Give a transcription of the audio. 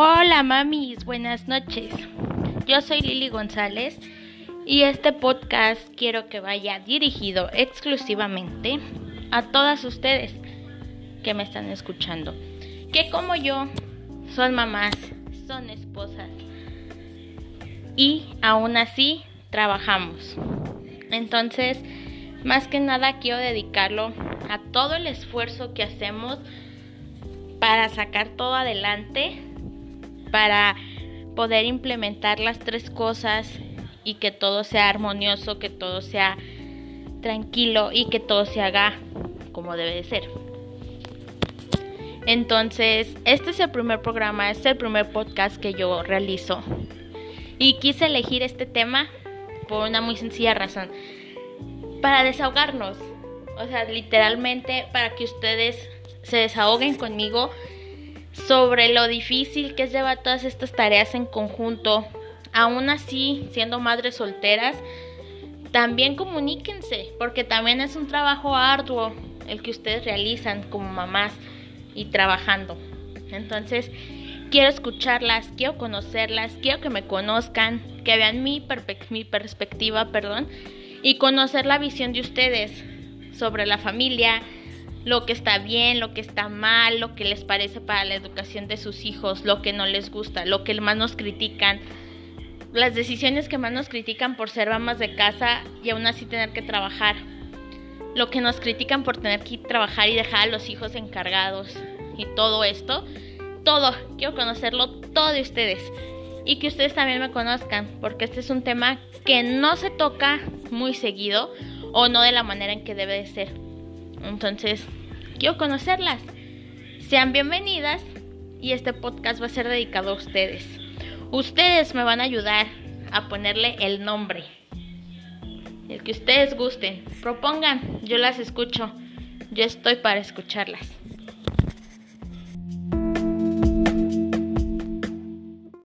Hola mamis, buenas noches. Yo soy Lili González y este podcast quiero que vaya dirigido exclusivamente a todas ustedes que me están escuchando, que como yo son mamás, son esposas y aún así trabajamos. Entonces, más que nada quiero dedicarlo a todo el esfuerzo que hacemos para sacar todo adelante para poder implementar las tres cosas y que todo sea armonioso, que todo sea tranquilo y que todo se haga como debe de ser. Entonces, este es el primer programa, es el primer podcast que yo realizo. Y quise elegir este tema por una muy sencilla razón. Para desahogarnos. O sea, literalmente para que ustedes se desahoguen conmigo sobre lo difícil que es llevar todas estas tareas en conjunto. Aún así, siendo madres solteras, también comuníquense, porque también es un trabajo arduo el que ustedes realizan como mamás y trabajando. Entonces, quiero escucharlas, quiero conocerlas, quiero que me conozcan, que vean mi, mi perspectiva, perdón, y conocer la visión de ustedes sobre la familia, lo que está bien, lo que está mal, lo que les parece para la educación de sus hijos, lo que no les gusta, lo que más nos critican, las decisiones que más nos critican por ser mamás de casa y aún así tener que trabajar, lo que nos critican por tener que trabajar y dejar a los hijos encargados y todo esto, todo, quiero conocerlo todo de ustedes. Y que ustedes también me conozcan, porque este es un tema que no se toca muy seguido o no de la manera en que debe de ser. Entonces, quiero conocerlas. Sean bienvenidas y este podcast va a ser dedicado a ustedes. Ustedes me van a ayudar a ponerle el nombre. El que ustedes gusten. Propongan, yo las escucho. Yo estoy para escucharlas.